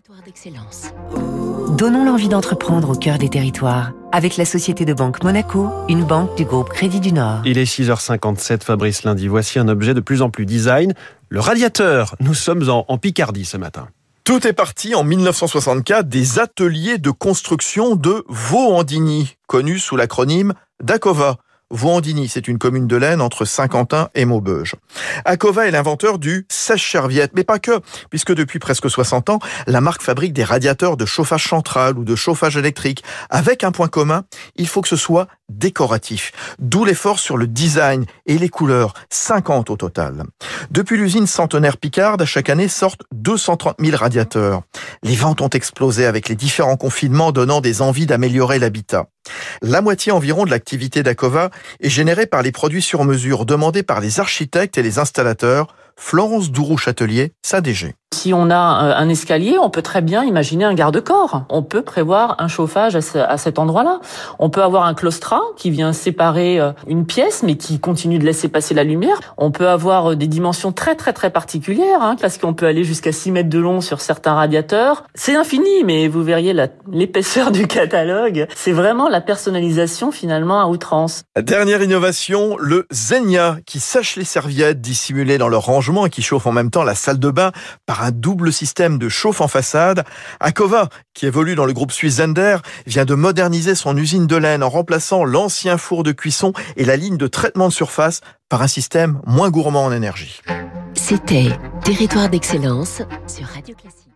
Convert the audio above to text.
Territoire d'excellence. Donnons l'envie d'entreprendre au cœur des territoires avec la Société de Banque Monaco, une banque du groupe Crédit du Nord. Il est 6h57, Fabrice Lundi. Voici un objet de plus en plus design, le radiateur. Nous sommes en, en Picardie ce matin. Tout est parti en 1964 des ateliers de construction de Vaux-en-Digny, connus sous l'acronyme DACOVA. Vaux-en-Digny, c'est une commune de l'Aisne entre Saint-Quentin et Maubeuge. Acova est l'inventeur du sèche-serviette, mais pas que, puisque depuis presque 60 ans, la marque fabrique des radiateurs de chauffage central ou de chauffage électrique. Avec un point commun, il faut que ce soit décoratif. D'où l'effort sur le design et les couleurs, 50 au total. Depuis l'usine centenaire Picarde, chaque année sortent 230 000 radiateurs. Les ventes ont explosé avec les différents confinements donnant des envies d'améliorer l'habitat. La moitié environ de l'activité d'Acova est générée par les produits sur mesure demandés par les architectes et les installateurs. Florence Dourou-Châtelier, sa DG. Si on a un escalier, on peut très bien imaginer un garde-corps. On peut prévoir un chauffage à, cet endroit-là. On peut avoir un claustrat qui vient séparer euh, une pièce, mais qui continue de laisser passer la lumière. On peut avoir euh, des dimensions très très très particulières, hein, parce qu'on peut aller jusqu'à 6 mètres de long sur certains radiateurs. C'est infini, mais vous verriez l'épaisseur du catalogue. C'est vraiment la personnalisation finalement à outrance. Dernière innovation, le Zenia, qui sèche les serviettes dissimulées dans leur rangement et qui chauffe en même temps la salle de bain un double système de chauffe en façade. Akova, qui évolue dans le groupe suisse Zender, vient de moderniser son usine de laine en remplaçant l'ancien four de cuisson et la ligne de traitement de surface par un système moins gourmand en énergie. C'était Territoire d'excellence sur Radio Classique.